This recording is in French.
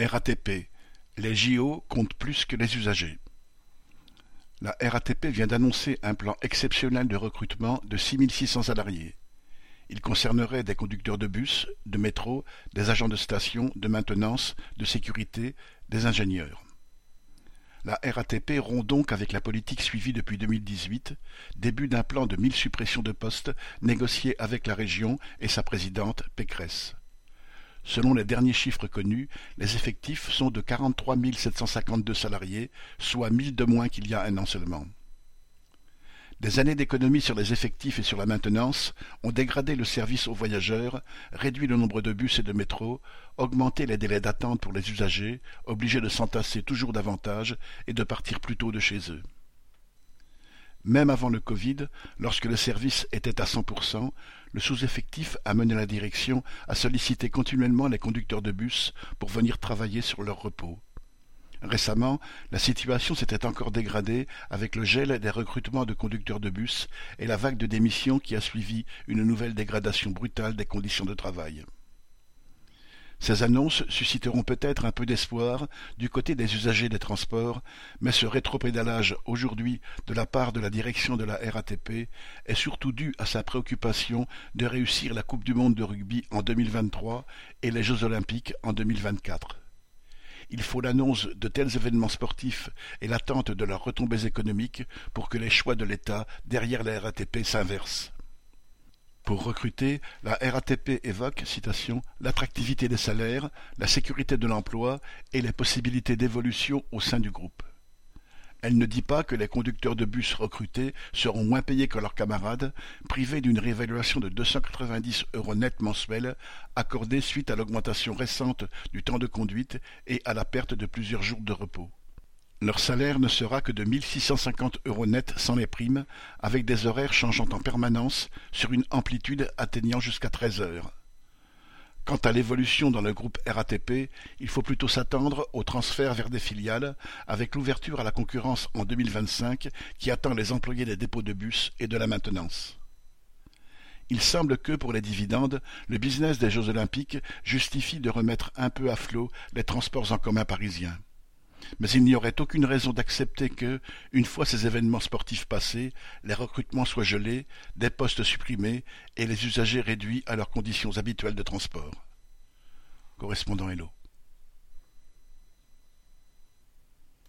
RATP, les JO comptent plus que les usagers. La RATP vient d'annoncer un plan exceptionnel de recrutement de six mille six cents salariés. Il concernerait des conducteurs de bus, de métro, des agents de station, de maintenance, de sécurité, des ingénieurs. La RATP rompt donc avec la politique suivie depuis 2018, début d'un plan de mille suppressions de postes négocié avec la région et sa présidente Pécresse. Selon les derniers chiffres connus, les effectifs sont de quarante-trois mille sept cent cinquante-deux salariés, soit mille de moins qu'il y a un an seulement. Des années d'économie sur les effectifs et sur la maintenance ont dégradé le service aux voyageurs, réduit le nombre de bus et de métros, augmenté les délais d'attente pour les usagers, obligés de s'entasser toujours davantage et de partir plus tôt de chez eux. Même avant le Covid, lorsque le service était à 100%, le sous-effectif a mené la direction à solliciter continuellement les conducteurs de bus pour venir travailler sur leur repos. Récemment, la situation s'était encore dégradée avec le gel des recrutements de conducteurs de bus et la vague de démissions qui a suivi une nouvelle dégradation brutale des conditions de travail. Ces annonces susciteront peut-être un peu d'espoir du côté des usagers des transports, mais ce rétropédalage aujourd'hui de la part de la direction de la RATP est surtout dû à sa préoccupation de réussir la Coupe du monde de rugby en 2023 et les Jeux olympiques en 2024. Il faut l'annonce de tels événements sportifs et l'attente de leurs retombées économiques pour que les choix de l'État derrière la RATP s'inversent. Pour recruter, la RATP évoque, l'attractivité des salaires, la sécurité de l'emploi et les possibilités d'évolution au sein du groupe. Elle ne dit pas que les conducteurs de bus recrutés seront moins payés que leurs camarades, privés d'une réévaluation de 290 euros net mensuels accordée suite à l'augmentation récente du temps de conduite et à la perte de plusieurs jours de repos. Leur salaire ne sera que de 1650 euros net sans les primes, avec des horaires changeant en permanence sur une amplitude atteignant jusqu'à 13 heures. Quant à l'évolution dans le groupe RATP, il faut plutôt s'attendre au transfert vers des filiales, avec l'ouverture à la concurrence en 2025 qui attend les employés des dépôts de bus et de la maintenance. Il semble que, pour les dividendes, le business des Jeux olympiques justifie de remettre un peu à flot les transports en commun parisiens mais il n'y aurait aucune raison d'accepter que, une fois ces événements sportifs passés, les recrutements soient gelés, des postes supprimés et les usagers réduits à leurs conditions habituelles de transport.